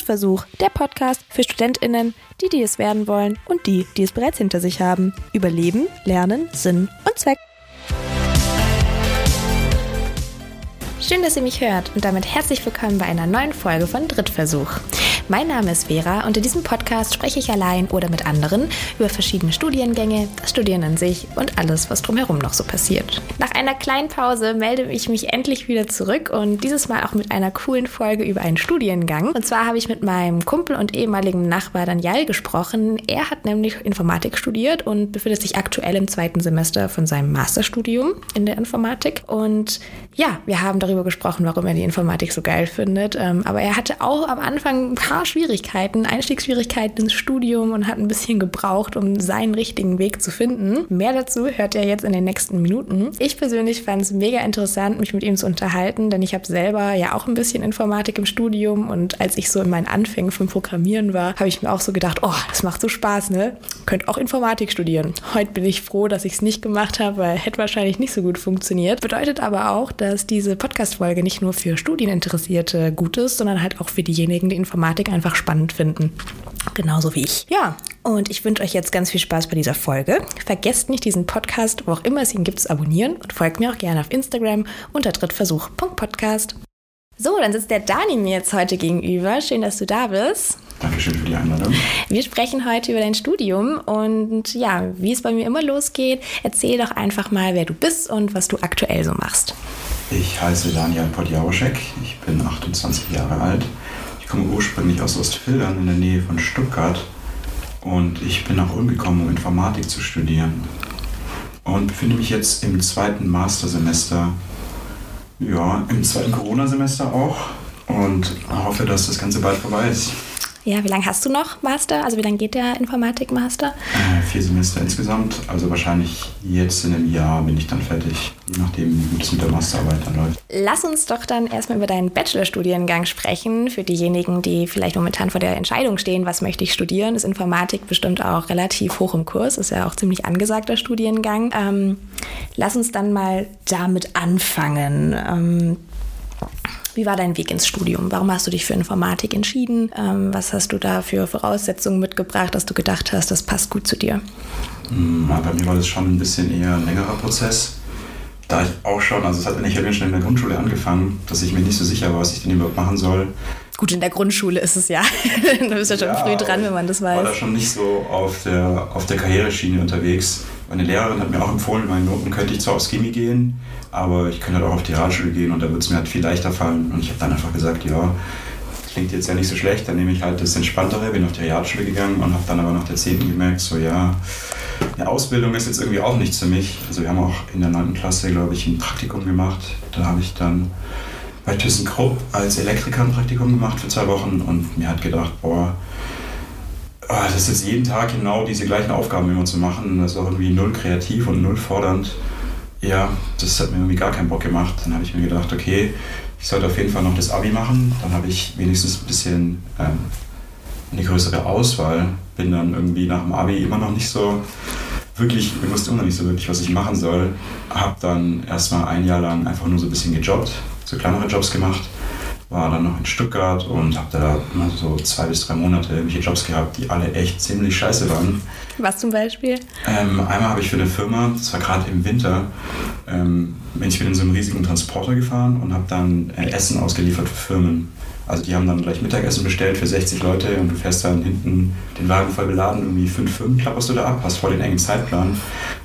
Drittversuch, der Podcast für StudentInnen, die, die es werden wollen und die, die es bereits hinter sich haben. Über Leben, Lernen, Sinn und Zweck. Schön, dass ihr mich hört und damit herzlich willkommen bei einer neuen Folge von Drittversuch. Mein Name ist Vera und in diesem Podcast spreche ich allein oder mit anderen über verschiedene Studiengänge, das Studieren an sich und alles, was drumherum noch so passiert. Nach einer kleinen Pause melde ich mich endlich wieder zurück und dieses Mal auch mit einer coolen Folge über einen Studiengang. Und zwar habe ich mit meinem Kumpel und ehemaligen Nachbar Daniel gesprochen. Er hat nämlich Informatik studiert und befindet sich aktuell im zweiten Semester von seinem Masterstudium in der Informatik. Und ja, wir haben darüber gesprochen, warum er die Informatik so geil findet. Ähm, aber er hatte auch am Anfang ein paar Schwierigkeiten, Einstiegsschwierigkeiten ins Studium und hat ein bisschen gebraucht, um seinen richtigen Weg zu finden. Mehr dazu hört er jetzt in den nächsten Minuten. Ich persönlich fand es mega interessant, mich mit ihm zu unterhalten, denn ich habe selber ja auch ein bisschen Informatik im Studium und als ich so in meinen Anfängen vom Programmieren war, habe ich mir auch so gedacht, oh, das macht so Spaß, ne? Könnt auch Informatik studieren. Heute bin ich froh, dass ich es nicht gemacht habe, weil hätte wahrscheinlich nicht so gut funktioniert. Bedeutet aber auch, dass diese Podcast-Folge nicht nur für Studieninteressierte gut ist, sondern halt auch für diejenigen, die Informatik einfach spannend finden. Genauso wie ich. Ja, und ich wünsche euch jetzt ganz viel Spaß bei dieser Folge. Vergesst nicht, diesen Podcast, wo auch immer es ihn gibt, zu abonnieren und folgt mir auch gerne auf Instagram unter drittversuch.podcast. So, dann sitzt der Dani mir jetzt heute gegenüber. Schön, dass du da bist. Dankeschön für die Einladung. Wir sprechen heute über dein Studium und ja, wie es bei mir immer losgeht, erzähl doch einfach mal, wer du bist und was du aktuell so machst. Ich heiße Daniel Podjaroszek, ich bin 28 Jahre alt. Komme ursprünglich aus Ostfildern in der Nähe von Stuttgart. Und ich bin nach Ulm gekommen, um Informatik zu studieren. Und befinde mich jetzt im zweiten Mastersemester, ja, im zweiten Corona-Semester auch. Und hoffe, dass das Ganze bald vorbei ist. Ja, wie lange hast du noch Master? Also wie lange geht der Informatik-Master? Äh, vier Semester insgesamt. Also wahrscheinlich jetzt in einem Jahr bin ich dann fertig, nachdem, es mit der Masterarbeit dann läuft. Lass uns doch dann erstmal über deinen Bachelorstudiengang sprechen. Für diejenigen, die vielleicht momentan vor der Entscheidung stehen, was möchte ich studieren, ist Informatik bestimmt auch relativ hoch im Kurs. Ist ja auch ziemlich angesagter Studiengang. Ähm, lass uns dann mal damit anfangen. Ähm, wie war dein Weg ins Studium? Warum hast du dich für Informatik entschieden? Ähm, was hast du da für Voraussetzungen mitgebracht, dass du gedacht hast, das passt gut zu dir? Hm, bei mir war das schon ein bisschen eher ein längerer Prozess. Da ich auch schon, also es hat eigentlich schon in der Grundschule angefangen, dass ich mir nicht so sicher war, was ich denn überhaupt machen soll. Gut, in der Grundschule ist es ja. da bist du ja schon früh dran, wenn man das weiß. Ich war da schon nicht so auf der, auf der Karriereschiene unterwegs. Meine Lehrerin hat mir auch empfohlen, meine Noten könnte ich zwar aufs Chemie gehen, aber ich könnte halt auch auf die Realschule gehen und da würde es mir halt viel leichter fallen. Und ich habe dann einfach gesagt, ja, klingt jetzt ja nicht so schlecht, dann nehme ich halt das Entspanntere, bin auf die Realschule gegangen und habe dann aber nach der 10. gemerkt, so ja, eine Ausbildung ist jetzt irgendwie auch nichts für mich. Also wir haben auch in der 9. Klasse, glaube ich, ein Praktikum gemacht. Da habe ich dann bei ThyssenKrupp als Elektriker ein Praktikum gemacht für zwei Wochen und mir hat gedacht, boah, das ist jeden Tag genau diese gleichen Aufgaben immer zu machen. Das ist auch irgendwie null kreativ und null fordernd. Ja, das hat mir irgendwie gar keinen Bock gemacht. Dann habe ich mir gedacht, okay, ich sollte auf jeden Fall noch das Abi machen. Dann habe ich wenigstens ein bisschen ähm, eine größere Auswahl. Bin dann irgendwie nach dem Abi immer noch nicht so wirklich, ich wusste immer noch nicht so wirklich, was ich machen soll. Habe dann erstmal ein Jahr lang einfach nur so ein bisschen gejobbt, so kleinere Jobs gemacht war dann noch in Stuttgart und habe da immer so zwei bis drei Monate irgendwelche Jobs gehabt, die alle echt ziemlich scheiße waren. Was zum Beispiel? Ähm, einmal habe ich für eine Firma, das war gerade im Winter, ähm, ich bin in so einem riesigen Transporter gefahren und habe dann äh, Essen ausgeliefert für Firmen. Also die haben dann gleich Mittagessen bestellt für 60 Leute und du fährst dann hinten den Wagen voll beladen, irgendwie fünf Firmen klapperst du da ab, hast voll den engen Zeitplan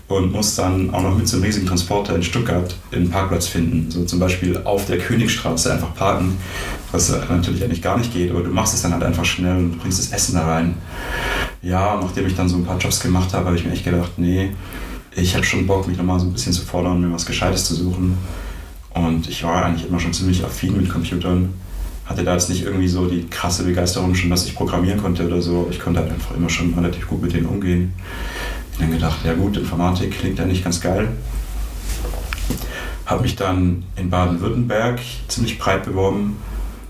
und musst dann auch noch mit so einem riesigen Transporter in Stuttgart einen Parkplatz finden. So zum Beispiel auf der Königstraße einfach parken, was natürlich eigentlich gar nicht geht, aber du machst es dann halt einfach schnell und bringst das Essen da rein. Ja, nachdem ich dann so ein paar Jobs gemacht habe, habe ich mir echt gedacht, nee, ich habe schon Bock, mich nochmal so ein bisschen zu fordern, mir was Gescheites zu suchen. Und ich war eigentlich immer schon ziemlich affin mit Computern. Hatte da jetzt nicht irgendwie so die krasse Begeisterung schon, dass ich programmieren konnte oder so. Ich konnte halt einfach immer schon relativ gut mit denen umgehen. Dann gedacht, ja gut, Informatik klingt ja nicht ganz geil. Habe mich dann in Baden-Württemberg ziemlich breit beworben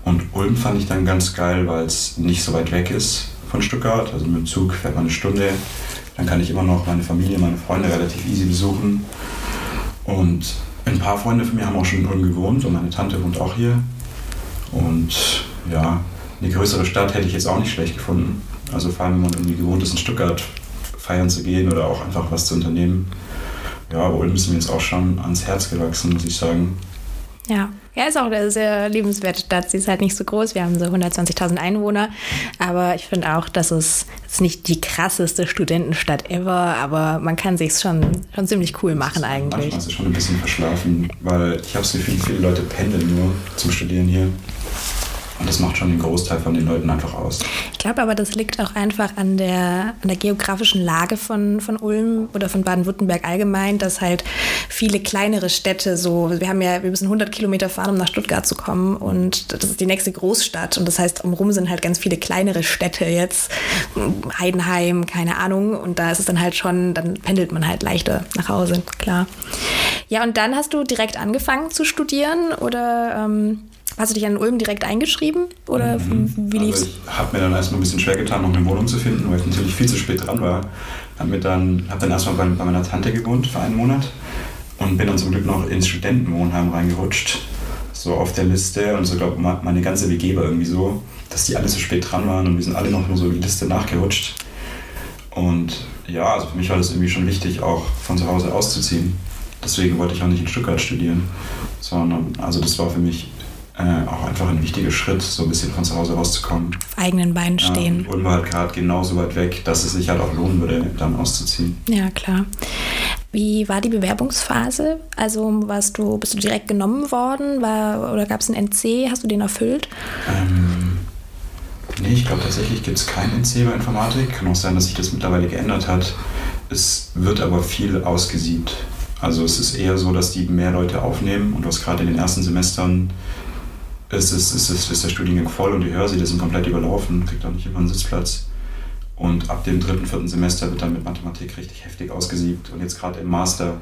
und Ulm fand ich dann ganz geil, weil es nicht so weit weg ist von Stuttgart. Also mit dem Zug fährt man eine Stunde. Dann kann ich immer noch meine Familie, meine Freunde relativ easy besuchen. Und ein paar Freunde von mir haben auch schon in Ulm gewohnt und meine Tante wohnt auch hier. Und ja, eine größere Stadt hätte ich jetzt auch nicht schlecht gefunden. Also vor allem, wenn man irgendwie gewohnt ist, in Stuttgart feiern zu gehen oder auch einfach was zu unternehmen. Ja, aber Ulm ist mir jetzt auch schon ans Herz gewachsen, muss ich sagen. Ja, ja, ist auch eine sehr liebenswerte Stadt. Sie ist halt nicht so groß. Wir haben so 120.000 Einwohner. Aber ich finde auch, dass es jetzt nicht die krasseste Studentenstadt ever, aber man kann sich schon, schon ziemlich cool machen eigentlich. Manchmal ist es schon ein bisschen verschlafen, weil ich habe das Gefühl, viele Leute pendeln nur zum Studieren hier. Und das macht schon den Großteil von den Leuten einfach aus. Ich glaube aber, das liegt auch einfach an der, an der geografischen Lage von, von Ulm oder von Baden-Württemberg allgemein, dass halt viele kleinere Städte so, wir haben ja, wir müssen 100 Kilometer fahren, um nach Stuttgart zu kommen und das ist die nächste Großstadt und das heißt, umrum sind halt ganz viele kleinere Städte jetzt, Heidenheim, keine Ahnung und da ist es dann halt schon, dann pendelt man halt leichter nach Hause, klar. Ja, und dann hast du direkt angefangen zu studieren oder ähm, Hast du dich an Ulm direkt eingeschrieben oder mhm. wie lief's? Also ich habe mir dann erstmal ein bisschen schwer getan, noch eine Wohnung zu finden, weil ich natürlich viel zu spät dran war. Habe mir dann, hab dann erstmal bei, bei meiner Tante gewohnt für einen Monat und bin dann zum Glück noch ins Studentenwohnheim reingerutscht. So auf der Liste und so, glaube meine ganze WG war irgendwie so, dass die alle so spät dran waren und wir sind alle noch nur so die Liste nachgerutscht. Und ja, also für mich war das irgendwie schon wichtig, auch von zu Hause auszuziehen. Deswegen wollte ich auch nicht in Stuttgart studieren, sondern also das war für mich äh, auch einfach ein wichtiger Schritt, so ein bisschen von zu Hause rauszukommen. Auf eigenen Beinen stehen. Ja, und war halt gerade genauso weit weg, dass es sich halt auch lohnen würde, dann auszuziehen. Ja, klar. Wie war die Bewerbungsphase? Also warst du, bist du direkt genommen worden? War, oder gab es einen NC? Hast du den erfüllt? Ähm, nee, ich glaube tatsächlich gibt es keinen NC bei Informatik. Kann auch sein, dass sich das mittlerweile geändert hat. Es wird aber viel ausgesiebt. Also es ist eher so, dass die mehr Leute aufnehmen und was gerade in den ersten Semestern ist, ist, ist, ist, ist der Studiengang voll und die Hörsäle sind komplett überlaufen, kriegt auch nicht immer einen Sitzplatz. Und ab dem dritten, vierten Semester wird dann mit Mathematik richtig heftig ausgesiebt. Und jetzt gerade im Master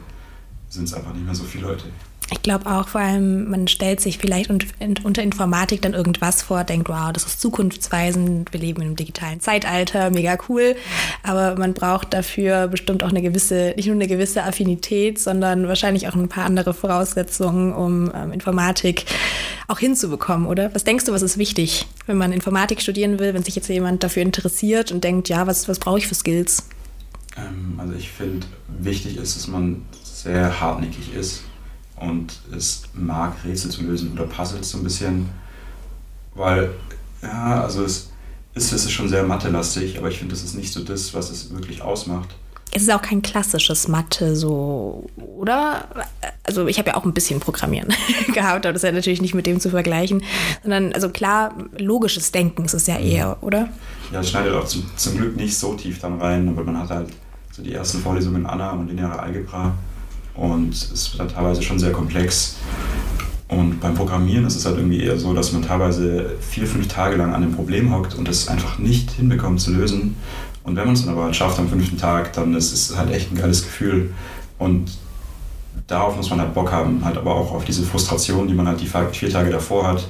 sind es einfach nicht mehr so viele Leute. Ich glaube auch, vor allem, man stellt sich vielleicht unter Informatik dann irgendwas vor, denkt, wow, das ist zukunftsweisend, wir leben in einem digitalen Zeitalter, mega cool. Aber man braucht dafür bestimmt auch eine gewisse, nicht nur eine gewisse Affinität, sondern wahrscheinlich auch ein paar andere Voraussetzungen, um ähm, Informatik auch hinzubekommen, oder? Was denkst du, was ist wichtig, wenn man Informatik studieren will, wenn sich jetzt jemand dafür interessiert und denkt, ja, was, was brauche ich für Skills? Ähm, also ich finde, wichtig ist, dass man sehr hartnäckig ist und es mag, Rätsel zu lösen oder Puzzles so ein bisschen, weil, ja, also es ist, es ist schon sehr mathelastig, aber ich finde, das ist nicht so das, was es wirklich ausmacht. Es ist auch kein klassisches Mathe, so, oder? Also ich habe ja auch ein bisschen Programmieren gehabt, aber das ist ja natürlich nicht mit dem zu vergleichen, sondern, also klar, logisches Denken ist es ja eher, oder? Ja, es schneidet auch zum, zum Glück nicht so tief dann rein, aber man hat halt so die ersten Vorlesungen Anna und lineare Algebra und es wird dann teilweise schon sehr komplex. Und beim Programmieren ist es halt irgendwie eher so, dass man teilweise vier, fünf Tage lang an dem Problem hockt und es einfach nicht hinbekommt zu lösen. Und wenn man es dann aber halt schafft am fünften Tag, dann ist es halt echt ein geiles Gefühl. Und darauf muss man halt Bock haben, halt aber auch auf diese Frustration, die man halt die vier Tage davor hat.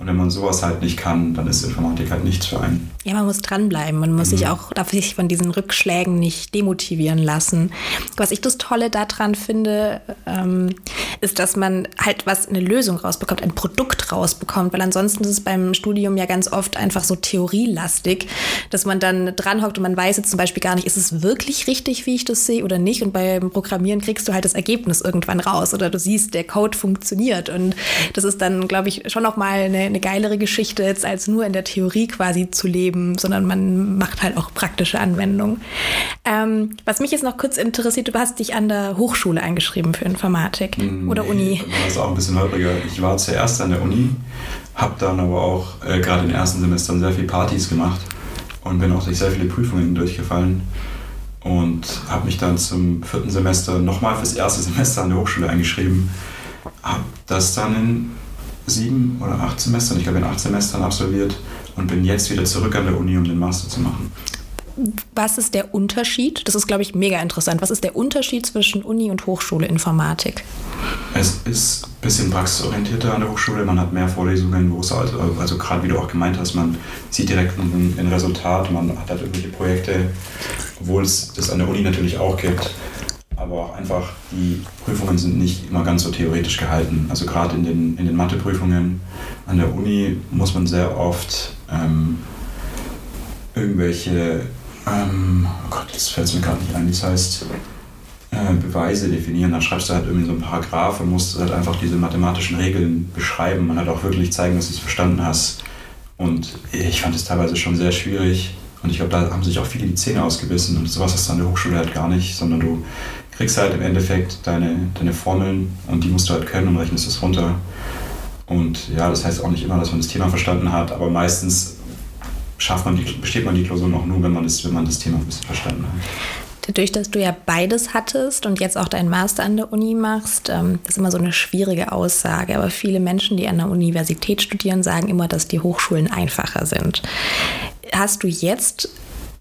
Und wenn man sowas halt nicht kann, dann ist Informatik halt nichts für einen. Ja, man muss dranbleiben. Man muss mhm. sich auch, darf sich von diesen Rückschlägen nicht demotivieren lassen. Was ich das Tolle daran finde, ähm, ist, dass man halt was, eine Lösung rausbekommt, ein Produkt rausbekommt, weil ansonsten ist es beim Studium ja ganz oft einfach so theorielastig, dass man dann dranhockt und man weiß jetzt zum Beispiel gar nicht, ist es wirklich richtig, wie ich das sehe oder nicht. Und beim Programmieren kriegst du halt das Ergebnis irgendwann raus oder du siehst, der Code funktioniert. Und das ist dann, glaube ich, schon nochmal eine, eine geilere Geschichte jetzt, als nur in der Theorie quasi zu leben, sondern man macht halt auch praktische Anwendungen. Ähm, was mich jetzt noch kurz interessiert, du hast dich an der Hochschule eingeschrieben für Informatik hm, oder nee, Uni. Das ist auch ein bisschen holpriger. Ich war zuerst an der Uni, habe dann aber auch äh, gerade in den ersten Semestern sehr viele Partys gemacht und bin auch durch sehr viele Prüfungen durchgefallen und habe mich dann zum vierten Semester nochmal fürs erste Semester an der Hochschule eingeschrieben. Habe das dann in sieben oder acht Semestern, ich glaube in acht Semestern absolviert und bin jetzt wieder zurück an der Uni, um den Master zu machen. Was ist der Unterschied? Das ist, glaube ich, mega interessant. Was ist der Unterschied zwischen Uni und Hochschule Informatik? Es ist ein bisschen praxisorientierter an der Hochschule. Man hat mehr Vorlesungen, wo es also, also gerade wie du auch gemeint hast, man sieht direkt ein, ein Resultat, man hat halt irgendwelche Projekte, obwohl es das an der Uni natürlich auch gibt. aber auch einfach die Prüfungen sind nicht immer ganz so theoretisch gehalten. Also gerade in den, in den Matheprüfungen an der Uni muss man sehr oft ähm, irgendwelche, ähm, oh Gott, das fällt mir gerade nicht ein, das heißt äh, Beweise definieren. Dann schreibst du halt irgendwie so einen Paragraph und musst halt einfach diese mathematischen Regeln beschreiben und halt auch wirklich zeigen, dass du es verstanden hast. Und ich fand es teilweise schon sehr schwierig. Und ich glaube, da haben sich auch viele die Zähne ausgebissen. Und sowas hast du an der Hochschule halt gar nicht, sondern du kriegst halt im Endeffekt deine, deine Formeln und die musst du halt können und rechnest es runter. Und ja, das heißt auch nicht immer, dass man das Thema verstanden hat, aber meistens schafft man die, besteht man die Klausur noch nur, wenn man das, wenn man das Thema ein bisschen verstanden hat. Dadurch, dass du ja beides hattest und jetzt auch deinen Master an der Uni machst, ähm, das ist immer so eine schwierige Aussage. Aber viele Menschen, die an der Universität studieren, sagen immer, dass die Hochschulen einfacher sind. Hast du jetzt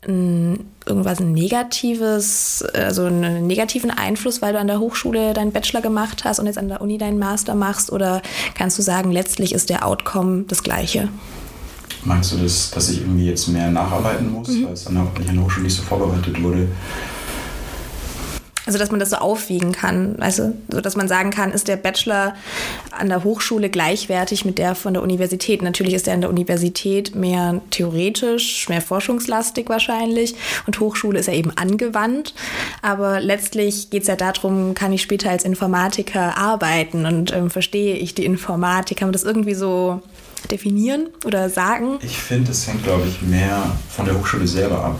irgendwas Negatives, also einen negativen Einfluss, weil du an der Hochschule deinen Bachelor gemacht hast und jetzt an der Uni deinen Master machst? Oder kannst du sagen, letztlich ist der Outcome das gleiche? Meinst du, das, dass ich irgendwie jetzt mehr nacharbeiten muss, mhm. weil es an der, an der Hochschule nicht so vorbereitet wurde? Also, dass man das so aufwiegen kann. Also, so dass man sagen kann, ist der Bachelor an der Hochschule gleichwertig mit der von der Universität? Natürlich ist er an der Universität mehr theoretisch, mehr forschungslastig wahrscheinlich. Und Hochschule ist ja eben angewandt. Aber letztlich geht es ja darum, kann ich später als Informatiker arbeiten und ähm, verstehe ich die Informatik? Kann man das irgendwie so definieren oder sagen? Ich finde, es hängt, glaube ich, mehr von der Hochschule selber ab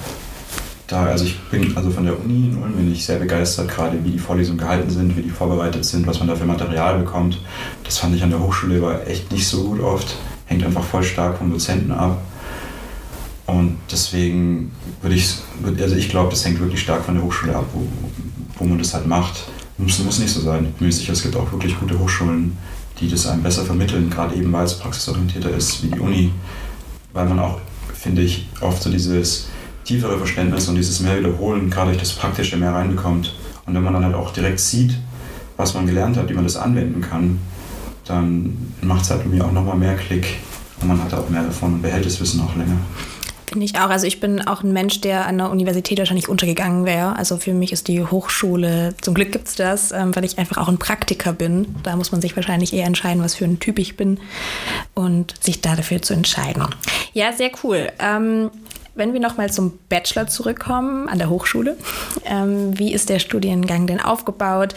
da, also ich bin also von der Uni in Ulm bin ich sehr begeistert, gerade wie die Vorlesungen gehalten sind, wie die vorbereitet sind, was man da für Material bekommt. Das fand ich an der Hochschule war echt nicht so gut oft. Hängt einfach voll stark vom Dozenten ab. Und deswegen würde ich, also ich glaube, das hängt wirklich stark von der Hochschule ab, wo, wo man das halt macht. Muss, muss nicht so sein. Ich bin mir sicher, es gibt auch wirklich gute Hochschulen, die das einem besser vermitteln, gerade eben weil es praxisorientierter ist wie die Uni. Weil man auch, finde ich, oft so dieses tiefere Verständnis und dieses mehr Wiederholen gerade durch das Praktische mehr reinbekommt. Und wenn man dann halt auch direkt sieht, was man gelernt hat, wie man das anwenden kann, dann macht es halt irgendwie auch nochmal mehr Klick und man hat auch mehr davon und behält das Wissen auch länger. Finde ich auch. Also ich bin auch ein Mensch, der an der Universität wahrscheinlich untergegangen wäre. Also für mich ist die Hochschule, zum Glück gibt es das, ähm, weil ich einfach auch ein Praktiker bin. Da muss man sich wahrscheinlich eher entscheiden, was für ein Typ ich bin und sich da dafür zu entscheiden. Ja, sehr cool. Ähm, wenn wir nochmal zum Bachelor zurückkommen an der Hochschule, ähm, wie ist der Studiengang denn aufgebaut?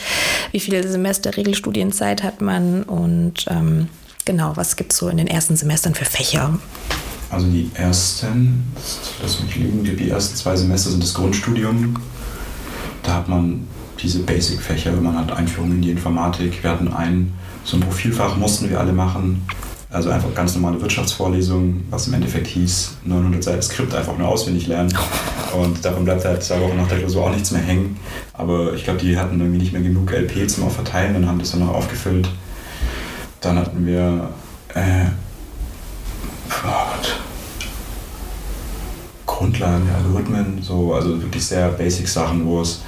Wie viele Semester Regelstudienzeit hat man? Und ähm, genau, was gibt es so in den ersten Semestern für Fächer? Also die ersten, lass mich liegen, die ersten zwei Semester sind das Grundstudium. Da hat man diese Basic-Fächer, man hat Einführung in die Informatik. Wir hatten ein, so ein Profilfach mussten wir alle machen. Also einfach ganz normale Wirtschaftsvorlesungen, was im Endeffekt hieß, 900 Seiten Skript einfach nur auswendig lernen. Und davon bleibt halt zwei Wochen nach der Klausur auch nichts mehr hängen. Aber ich glaube, die hatten irgendwie nicht mehr genug LP zum Verteilen und haben das dann noch aufgefüllt. Dann hatten wir äh, Grundlagen, Algorithmen, so, also wirklich sehr basic Sachen, wo es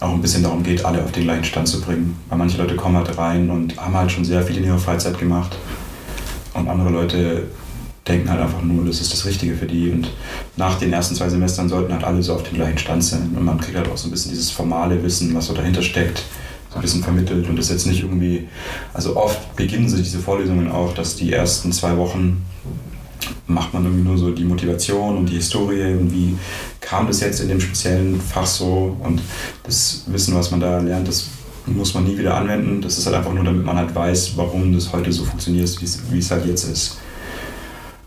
auch ein bisschen darum geht, alle auf den gleichen Stand zu bringen. Weil manche Leute kommen halt rein und haben halt schon sehr viel in ihrer Freizeit gemacht und andere Leute denken halt einfach nur, das ist das Richtige für die. Und nach den ersten zwei Semestern sollten halt alle so auf dem gleichen Stand sein. Und man kriegt halt auch so ein bisschen dieses formale Wissen, was so dahinter steckt, so ein bisschen vermittelt. Und das jetzt nicht irgendwie, also oft beginnen sich diese Vorlesungen auch, dass die ersten zwei Wochen macht man irgendwie nur so die Motivation und die Historie und wie kam das jetzt in dem speziellen Fach so und das Wissen, was man da lernt, das muss man nie wieder anwenden. Das ist halt einfach nur, damit man halt weiß, warum das heute so funktioniert, wie es halt jetzt ist.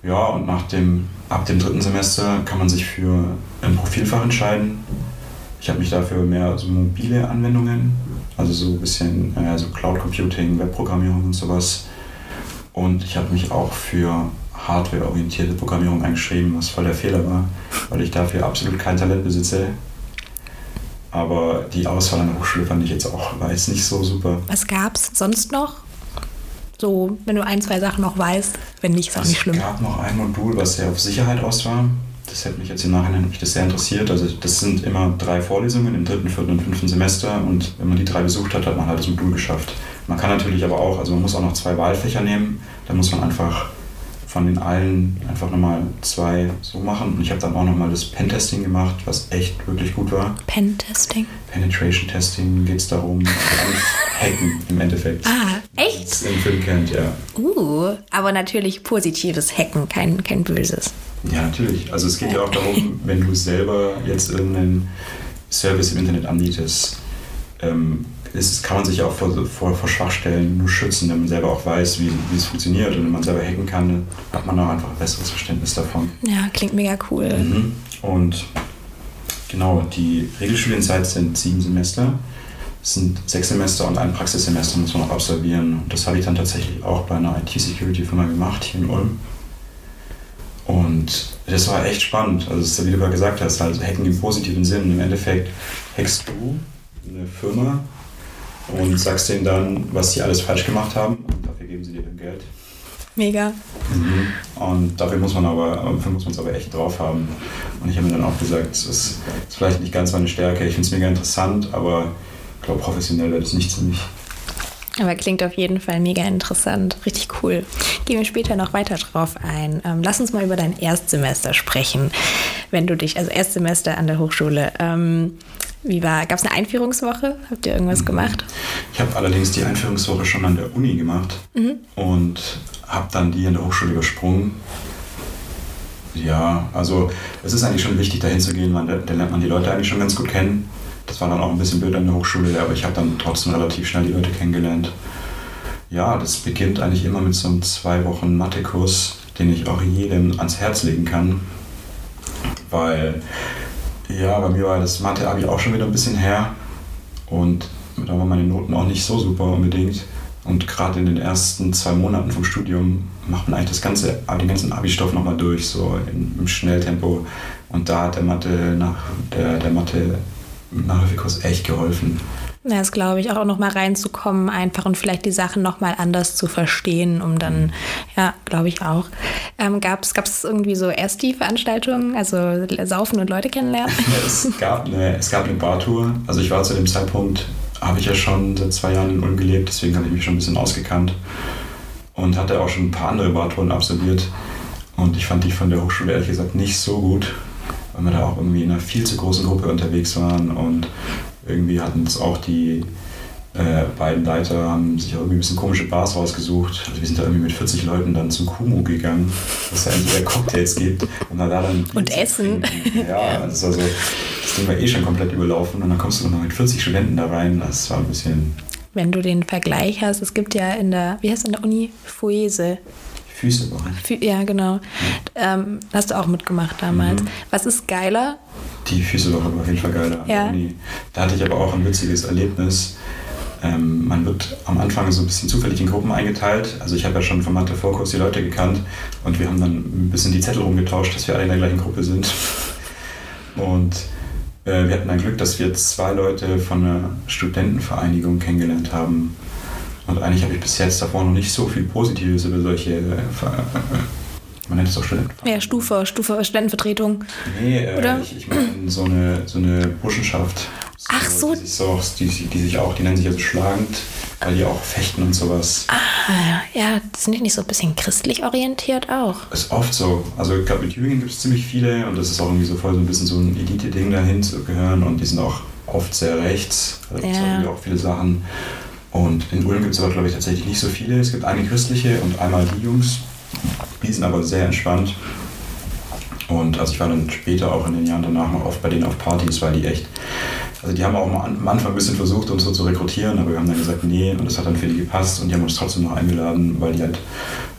Ja, und nach dem, ab dem dritten Semester kann man sich für ein Profilfach entscheiden. Ich habe mich dafür mehr so mobile Anwendungen, also so ein bisschen äh, so Cloud Computing, Webprogrammierung und sowas. Und ich habe mich auch für hardwareorientierte Programmierung eingeschrieben, was voll der Fehler war, weil ich dafür absolut kein Talent besitze. Aber die Auswahl an der Hochschule fand ich jetzt auch, war jetzt nicht so super. Was gab es sonst noch? So, wenn du ein, zwei Sachen noch weißt, wenn nicht, ist auch nicht schlimm. Es gab noch ein Modul, was sehr auf Sicherheit aus war. Das hätte mich jetzt im Nachhinein mich das sehr interessiert. Also das sind immer drei Vorlesungen im dritten, vierten und fünften Semester und wenn man die drei besucht hat, hat man halt das Modul geschafft. Man kann natürlich aber auch, also man muss auch noch zwei Wahlfächer nehmen. Da muss man einfach von den allen einfach nochmal zwei so machen. Und ich habe dann auch nochmal das Pentesting gemacht, was echt wirklich gut war. Pentesting? Penetration Testing geht es darum, Hacken im Endeffekt. Ah, echt? Das im Film kennt, ja. Uh, aber natürlich positives Hacken, kein, kein böses. Ja, natürlich. Also es geht ja auch darum, wenn du selber jetzt irgendeinen Service im Internet anbietest, ähm, ist, kann man sich auch vor, vor, vor, Schwachstellen nur schützen, wenn man selber auch weiß, wie, wie es funktioniert. Und wenn man selber hacken kann, hat man auch einfach ein besseres Verständnis davon. Ja, klingt mega cool. Mhm. Und genau, die Regelstudienzeit sind sieben Semester. Es sind sechs Semester und ein Praxissemester muss man auch absolvieren. Und das habe ich dann tatsächlich auch bei einer IT-Security-Firma gemacht, hier in Ulm. Und das war echt spannend. Also, wie du gerade gesagt hast, also Hacken im positiven Sinn. Im Endeffekt hackst du eine Firma und sagst denen dann, was sie alles falsch gemacht haben und dafür geben sie dir dann Geld. Mega. Mhm. Und dafür muss man aber, dafür muss man es aber echt drauf haben. Und ich habe mir dann auch gesagt, es ist, ist, vielleicht nicht ganz meine Stärke. Ich finde es mega interessant, aber ich glaube, professionell wäre das nicht für mich. Aber klingt auf jeden Fall mega interessant. Richtig cool. Gehen wir später noch weiter drauf ein. Ähm, lass uns mal über dein Erstsemester sprechen. Wenn du dich, also Erstsemester an der Hochschule, ähm, wie war, gab es eine Einführungswoche? Habt ihr irgendwas mhm. gemacht? Ich habe allerdings die Einführungswoche schon an der Uni gemacht mhm. und habe dann die an der Hochschule übersprungen. Ja, also es ist eigentlich schon wichtig, dahin zu gehen, man, da lernt man die Leute eigentlich schon ganz gut kennen. Das war dann auch ein bisschen blöd an der Hochschule, aber ich habe dann trotzdem relativ schnell die Leute kennengelernt. Ja, das beginnt eigentlich immer mit so einem zwei Wochen Mathekurs, den ich auch jedem ans Herz legen kann, weil ja, bei mir war das Mathe-Abi auch schon wieder ein bisschen her und da waren meine Noten auch nicht so super unbedingt. Und gerade in den ersten zwei Monaten vom Studium macht man eigentlich das ganze, den ganzen Abi-Stoff nochmal durch, so im Schnelltempo. Und da hat der Mathe nach der, der Mathe echt geholfen. Ja, das glaube ich, auch noch mal reinzukommen einfach und vielleicht die Sachen noch mal anders zu verstehen, um dann, ja, glaube ich auch. Ähm, Gab es irgendwie so erst die Veranstaltungen, also Saufen und Leute kennenlernen? Ja, es, gab eine, es gab eine Bartour. Also ich war zu dem Zeitpunkt, habe ich ja schon seit zwei Jahren in Ulm gelebt, deswegen habe ich mich schon ein bisschen ausgekannt und hatte auch schon ein paar andere Bartouren absolviert. Und ich fand die von der Hochschule ehrlich gesagt nicht so gut, weil wir da auch irgendwie in einer viel zu großen Gruppe unterwegs waren und irgendwie hatten es auch die äh, beiden Leiter, haben sich auch irgendwie ein bisschen komische Bars rausgesucht. Also wir sind da irgendwie mit 40 Leuten dann zum Kumu gegangen, dass es eigentlich eher Cocktails gibt. Und, dann da dann und Essen. Trinken. Ja, das war so, das Ding war eh schon komplett überlaufen und dann kommst du noch mit 40 Studenten da rein. Das war ein bisschen... Wenn du den Vergleich hast, es gibt ja in der, wie heißt es in der Uni? Fuese. Füßewoche. Ja, genau. Ja. Ähm, hast du auch mitgemacht damals. Mhm. Was ist geiler? Die Füßewoche war auf jeden Fall geiler. Ja. Da hatte ich aber auch ein witziges Erlebnis. Ähm, man wird am Anfang so ein bisschen zufällig in Gruppen eingeteilt. Also ich habe ja schon vom Mathe-Vorkurs die Leute gekannt und wir haben dann ein bisschen die Zettel rumgetauscht, dass wir alle in der gleichen Gruppe sind. Und äh, wir hatten ein Glück, dass wir zwei Leute von einer Studentenvereinigung kennengelernt haben. Und eigentlich habe ich bis jetzt davor noch nicht so viel Positives über solche, äh, man nennt es auch Studentenvereinigung. Ja, Stufe, Stufe Studentenvertretung. Nee, äh, Oder? ich, ich meine so eine, so eine Burschenschaft. So, Ach so. Die sich, auch, die, die sich auch, die nennen sich also schlagend, weil die auch fechten und sowas. Ah, ja, sind die nicht so ein bisschen christlich orientiert auch? Ist oft so. Also glaube, mit Jüngern gibt es ziemlich viele und das ist auch irgendwie so voll so ein bisschen so ein Elite-Ding dahin zu gehören und die sind auch oft sehr rechts. Da gibt es ja. auch viele Sachen. Und in Ulm gibt es aber, glaube ich, tatsächlich nicht so viele. Es gibt eine christliche und einmal die Jungs. Die sind aber sehr entspannt. Und also ich war dann später auch in den Jahren danach noch oft bei denen auf Partys, weil die echt, also die haben auch am Anfang ein bisschen versucht, uns so zu rekrutieren, aber wir haben dann gesagt, nee, und das hat dann für die gepasst und die haben uns trotzdem noch eingeladen, weil die halt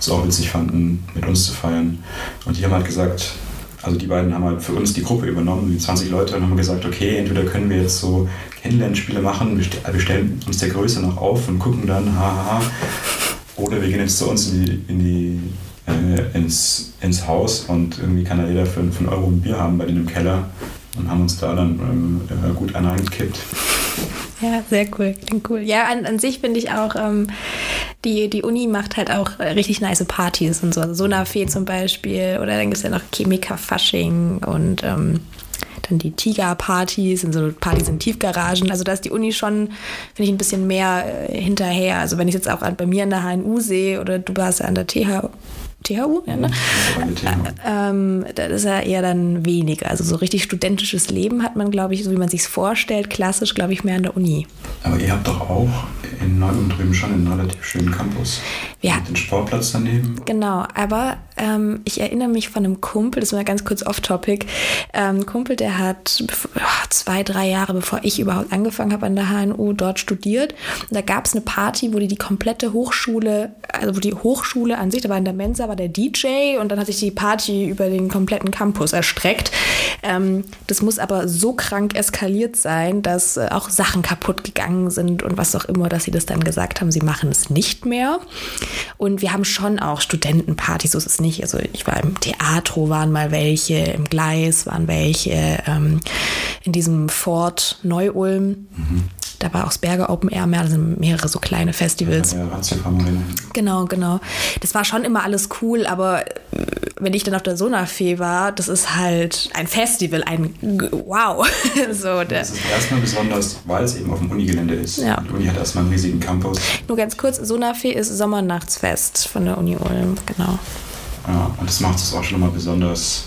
es auch witzig fanden, mit uns zu feiern. Und die haben halt gesagt, also die beiden haben halt für uns die Gruppe übernommen, die 20 Leute, und haben gesagt, okay, entweder können wir jetzt so Kennenlernspiele machen, wir stellen uns der Größe noch auf und gucken dann, haha, oder wir gehen jetzt zu uns in die, in die äh, ins, ins Haus und irgendwie kann da jeder für, für einen Euro ein Bier haben bei denen im Keller und haben uns da dann ähm, äh, gut einen reingekippt. Ja, sehr cool, klingt cool. Ja, an, an sich finde ich auch, ähm, die, die Uni macht halt auch richtig nice Partys und so. Also Sonafee zum Beispiel oder dann gibt es ja noch Chemiker-Fasching und ähm, dann die Tiger-Partys und so Partys in Tiefgaragen. Also da ist die Uni schon, finde ich, ein bisschen mehr äh, hinterher. Also wenn ich jetzt auch bei mir an der HNU sehe oder du warst ja an der TH THU, ja, ne? Ähm, das ist ja eher dann weniger. Also so richtig studentisches Leben hat man, glaube ich, so wie man sich vorstellt, klassisch, glaube ich, mehr an der Uni. Aber ihr habt doch auch in Neuem drüben schon einen relativ schönen Campus. Ja. Mit dem Sportplatz daneben. Genau, aber ähm, ich erinnere mich von einem Kumpel, das war ganz kurz off-topic, ähm, Kumpel, der hat zwei, drei Jahre, bevor ich überhaupt angefangen habe an der HNU, dort studiert. Und da gab es eine Party, wo die die komplette Hochschule, also wo die Hochschule an sich, da war in der Mensa, war der DJ und dann hat sich die Party über den kompletten Campus erstreckt. Ähm, das muss aber so krank eskaliert sein, dass äh, auch Sachen kaputt gegangen sind und was auch immer, dass sie das dann gesagt haben, sie machen es nicht mehr. Und wir haben schon auch Studentenpartys, so ist es nicht. Also ich war im Theatro, waren mal welche, im Gleis waren welche, ähm, in diesem Fort Neu-Ulm. Mhm. Da war auch das Berge Open Air mehr, sind mehrere so kleine Festivals. Ja, genau, genau. Das war schon immer alles cool, aber äh, wenn ich dann auf der Sonafee war, das ist halt ein Festival, ein Wow. so, das ist erstmal besonders, weil es eben auf dem Unigelände ist. Ja. Die Uni hat erstmal einen riesigen Campus. Nur ganz kurz, Sonafee ist Sommernachtsfest von der Uni Ulm, genau. Ja, und das macht es auch schon mal besonders,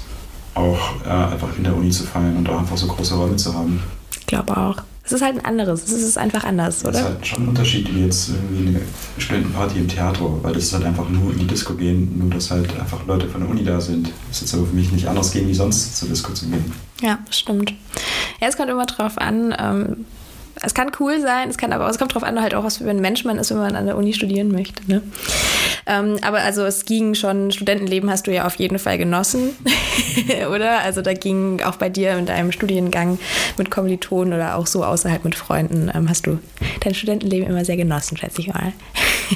auch äh, einfach in der Uni zu feiern und auch einfach so große Räume zu haben. Ich glaube auch. Es ist halt ein anderes. Es ist einfach anders, oder? Es ist halt schon ein Unterschied wie jetzt irgendwie eine Studentenparty im Theater, weil das ist halt einfach nur in die Disco gehen, nur dass halt einfach Leute von der Uni da sind. Das ist jetzt aber für mich nicht anders gehen, wie sonst zur Disco zu gehen. Ja, stimmt. Ja, es kommt immer drauf an, ähm, es kann cool sein, es kann aber es kommt darauf an, halt auch, was für ein Mensch man ist, wenn man an der Uni studieren möchte. Ne? Ähm, aber also es ging schon, Studentenleben hast du ja auf jeden Fall genossen, oder? Also da ging auch bei dir in deinem Studiengang mit Kommilitonen oder auch so außerhalb mit Freunden, ähm, hast du dein Studentenleben immer sehr genossen, schätze ich mal.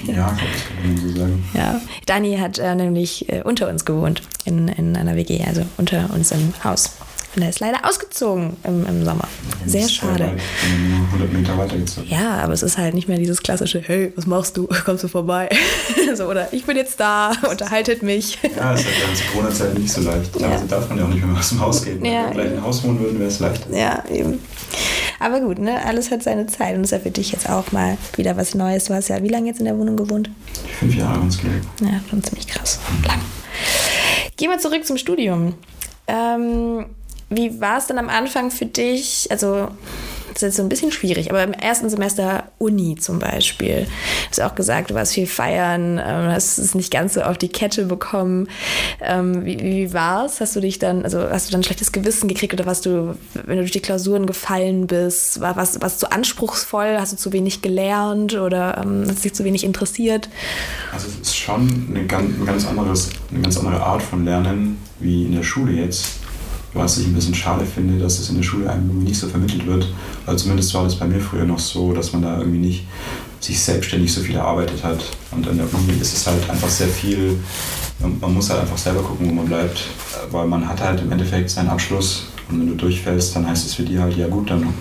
ja, kann man so sagen. Ja. Dani hat äh, nämlich äh, unter uns gewohnt, in, in einer WG, also unter uns im Haus. Und er ist leider ausgezogen im, im Sommer. Sehr schade. Weit, 100 Meter weitergezogen. Ja, aber es ist halt nicht mehr dieses klassische, hey, was machst du? Kommst du vorbei? so, oder ich bin jetzt da, unterhaltet mich. ja, ist halt während Corona-Zeit nicht so leicht. Ja. Also darf man ja auch nicht mehr aus dem Haus gehen. Ja. Wenn wir gleich im Haus wohnen würden, wäre es leicht. Ja, eben. Aber gut, ne? alles hat seine Zeit und es ist ja für dich jetzt auch mal wieder was Neues. Du hast ja wie lange jetzt in der Wohnung gewohnt? Fünf Jahre insgesamt. Ja, schon ziemlich krass. Lang. Gehen wir zurück zum Studium. Ähm, wie war es denn am Anfang für dich? Also, das ist jetzt so ein bisschen schwierig, aber im ersten Semester Uni zum Beispiel. Du hast auch gesagt, du warst viel feiern, ähm, hast es nicht ganz so auf die Kette bekommen. Ähm, wie, wie war es? Hast du dich dann, also hast du dann ein schlechtes Gewissen gekriegt oder warst du, wenn du durch die Klausuren gefallen bist, war was was zu anspruchsvoll? Hast du zu wenig gelernt oder ähm, hast dich zu wenig interessiert? Also es ist schon eine ganz, ein ganz anderes, eine ganz andere Art von Lernen wie in der Schule jetzt was ich ein bisschen schade finde, dass es in der Schule einem nicht so vermittelt wird. Weil zumindest war das bei mir früher noch so, dass man da irgendwie nicht sich selbstständig so viel erarbeitet hat. Und in der Uni ist es halt einfach sehr viel, man muss halt einfach selber gucken, wo man bleibt. Weil man hat halt im Endeffekt seinen Abschluss und wenn du durchfällst, dann heißt es für die halt, ja gut, dann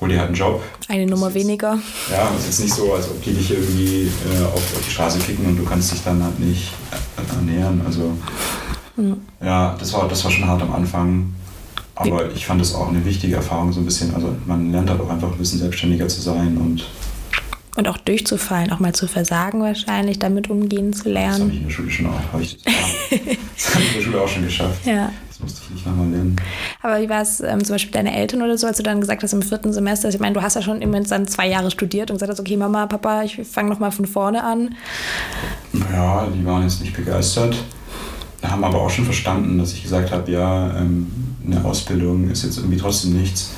hol dir halt einen Job. Eine Nummer ist, weniger. Ja, es ist nicht so, als ob die dich irgendwie äh, auf, auf, die Straße kicken und du kannst dich dann halt nicht ernähren. Also Mhm. Ja, das war, das war schon hart am Anfang. Aber ich fand das auch eine wichtige Erfahrung, so ein bisschen. Also man lernt halt auch einfach ein bisschen selbstständiger zu sein und. Und auch durchzufallen, auch mal zu versagen wahrscheinlich, damit umgehen zu lernen. Das habe ich in der Schule schon auch. Habe ich, das, das habe ich in der Schule auch schon geschafft. Ja. Das musste ich nicht nochmal lernen. Aber wie war es ähm, zum Beispiel deine Eltern oder so, als du dann gesagt hast im vierten Semester, ich meine, du hast ja schon immerhin dann zwei Jahre studiert und gesagt hast, okay, Mama, Papa, ich fange nochmal von vorne an. Ja, die waren jetzt nicht begeistert haben aber auch schon verstanden, dass ich gesagt habe, ja, ähm, eine Ausbildung ist jetzt irgendwie trotzdem nichts.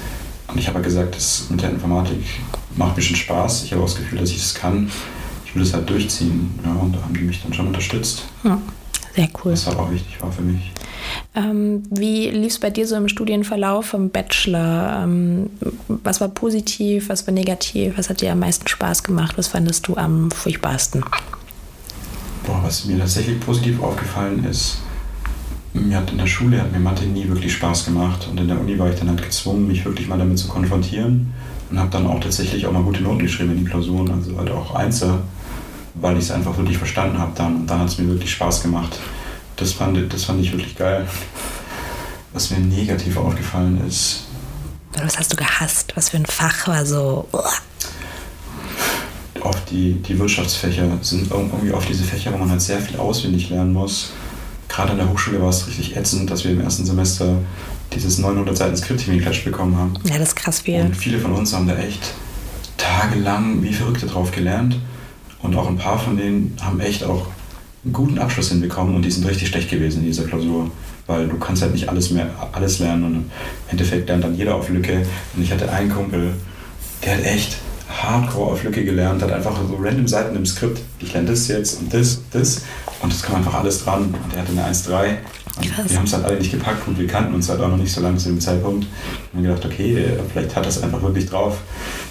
Und ich habe gesagt, das mit der Informatik macht mir schon Spaß. Ich habe auch das Gefühl, dass ich es das kann. Ich will es halt durchziehen. Ja, und da haben die mich dann schon unterstützt. Ja, sehr cool. Was halt auch wichtig war für mich. Ähm, wie lief es bei dir so im Studienverlauf vom Bachelor? Ähm, was war positiv, was war negativ? Was hat dir am meisten Spaß gemacht? Was fandest du am furchtbarsten? Boah, was mir tatsächlich positiv aufgefallen ist, mir hat in der Schule hat mir Mathe nie wirklich Spaß gemacht und in der Uni war ich dann halt gezwungen, mich wirklich mal damit zu konfrontieren und habe dann auch tatsächlich auch mal gute Noten geschrieben in die Klausuren, also halt auch Einzel, weil ich es einfach wirklich verstanden habe dann und dann hat es mir wirklich Spaß gemacht. Das fand, das fand ich wirklich geil. Was mir negativ aufgefallen ist. Was hast du gehasst? Was für ein Fach war so. Oft die, die Wirtschaftsfächer sind irgendwie oft diese Fächer, wo man halt sehr viel auswendig lernen muss. gerade an der Hochschule war es richtig ätzend, dass wir im ersten Semester dieses 900 Seiten Skript-Klatsch bekommen haben. Ja, das ist krass viel. Und viele von uns haben da echt tagelang wie Verrückte drauf gelernt. Und auch ein paar von denen haben echt auch einen guten Abschluss hinbekommen und die sind richtig schlecht gewesen in dieser Klausur. Weil du kannst halt nicht alles mehr alles lernen und im Endeffekt lernt dann jeder auf Lücke. Und ich hatte einen Kumpel, der hat echt hardcore auf Lücke gelernt, hat einfach so random Seiten im Skript. Ich lerne das jetzt und das, das. Und das kam einfach alles dran. Und der hatte eine 1,3. Und wir haben es halt alle nicht gepackt und wir kannten uns halt auch noch nicht so lange zu dem Zeitpunkt. Und haben gedacht, okay, vielleicht hat das einfach wirklich drauf.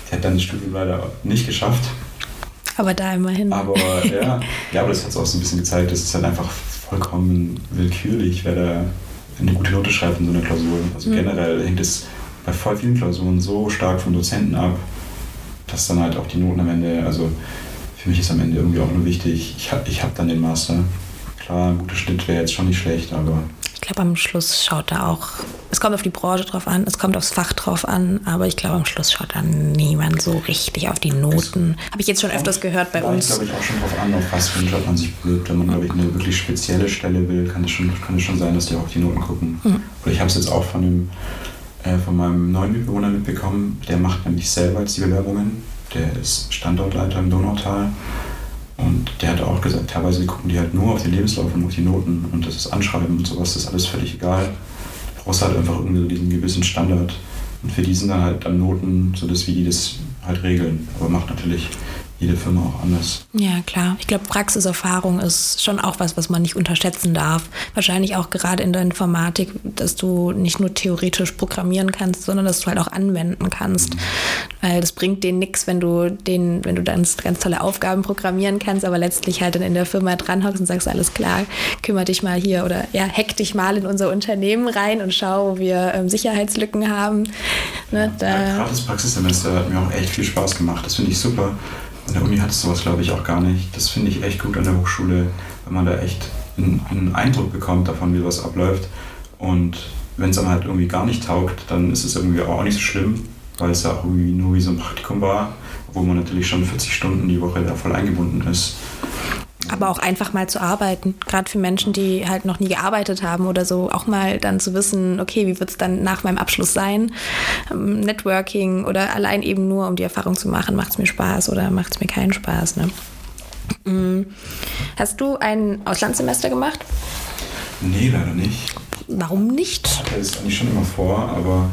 Der hat dann das Studium leider nicht geschafft. Aber da immerhin. Aber ja, ja aber das hat es auch so ein bisschen gezeigt, dass es halt einfach vollkommen willkürlich, wer da eine gute Note schreibt in so einer Klausur. Also mhm. generell hängt es bei voll vielen Klausuren so stark vom Dozenten ab, dass dann halt auch die Noten am Ende, also für mich ist am Ende irgendwie auch nur wichtig, ich habe ich hab dann den Master. Klar, ein guter Schnitt wäre jetzt schon nicht schlecht, aber ich glaube, am Schluss schaut da auch, es kommt auf die Branche drauf an, es kommt aufs Fach drauf an, aber ich glaube, am Schluss schaut dann niemand so richtig auf die Noten. Habe ich jetzt schon öfters gehört bei da uns. glaube ich auch schon drauf an, auf was für einen Job man sich bewirbt. Wenn man, glaube ich, eine wirklich spezielle Stelle will, kann es schon, kann es schon sein, dass die auch auf die Noten gucken. Mhm. Oder ich habe es jetzt auch von, dem, äh, von meinem neuen Mitbewohner mitbekommen, der macht nämlich selber jetzt die Bewerbungen. Der ist Standortleiter im Donautal. Und der hat auch gesagt, teilweise gucken die halt nur auf den Lebenslauf und auf die Noten und das ist Anschreiben und sowas, das ist alles völlig egal. Du brauchst halt einfach irgendwie diesen gewissen Standard. Und für die sind dann halt dann Noten, so dass wie die das halt regeln. Aber macht natürlich jede Firma auch anders. Ja, klar. Ich glaube, Praxiserfahrung ist schon auch was, was man nicht unterschätzen darf. Wahrscheinlich auch gerade in der Informatik, dass du nicht nur theoretisch programmieren kannst, sondern dass du halt auch anwenden kannst. Mhm. Weil das bringt denen nichts, wenn du den, wenn du dann ganz tolle Aufgaben programmieren kannst, aber letztlich halt dann in der Firma dranhockst und sagst, alles klar, kümmere dich mal hier oder ja, hack dich mal in unser Unternehmen rein und schau, wo wir ähm, Sicherheitslücken haben. Ne, ja, da gerade das Praxissemester hat mir auch echt viel Spaß gemacht. Das finde ich super an der Uni hat es sowas, glaube ich, auch gar nicht. Das finde ich echt gut an der Hochschule, wenn man da echt einen, Eindruck bekommt davon, wie was abläuft. Und wenn es dann halt irgendwie gar nicht taugt, dann ist es irgendwie auch nicht so schlimm, weil es ja auch irgendwie nur wie so ein Praktikum war, wo man natürlich schon 40 Stunden die Woche da voll eingebunden ist aber auch einfach mal zu arbeiten. Gerade für Menschen, die halt noch nie gearbeitet haben oder so, auch mal dann zu wissen, okay, wie wird es dann nach meinem Abschluss sein? Ähm, Networking oder allein eben nur, um die Erfahrung zu machen, macht es mir Spaß oder macht es mir keinen Spaß. Ne? Mhm. Hast du ein Auslandssemester gemacht? Nee, leider nicht. Warum nicht? Ich hatte das eigentlich schon immer vor, aber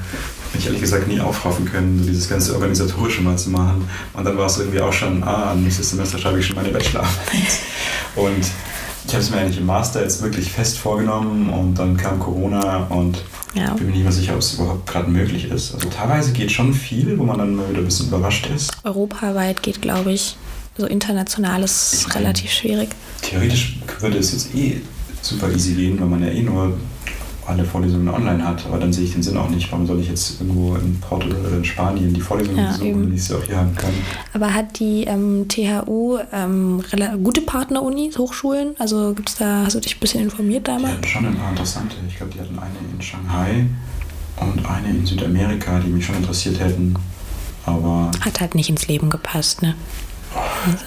mich ehrlich gesagt nie aufraffen können, dieses ganze Organisatorische mal zu machen. Und dann war es irgendwie auch schon, ah, nächstes Semester schreibe ich schon meine Bachelorarbeit. Und ich habe es mir eigentlich im Master jetzt wirklich fest vorgenommen und dann kam Corona und ja. bin mir nicht mehr sicher, ob es überhaupt gerade möglich ist. Also teilweise geht schon viel, wo man dann mal wieder ein bisschen überrascht ist. Europaweit geht, glaube ich. So international ist ich relativ schwierig. Theoretisch würde es jetzt eh super easy gehen, weil man ja eh nur alle Vorlesungen online hat. Aber dann sehe ich den Sinn auch nicht. Warum soll ich jetzt irgendwo in Portugal oder in Spanien die Vorlesungen ja, besuchen, wenn ich sie auch hier haben kann? Aber hat die ähm, THU ähm, gute Partnerunis, Hochschulen? Also gibt es da, hast du dich ein bisschen informiert damals? Die hatten schon ein paar interessante. Ich glaube, die hatten eine in Shanghai und eine in Südamerika, die mich schon interessiert hätten. Aber. Hat halt nicht ins Leben gepasst, ne?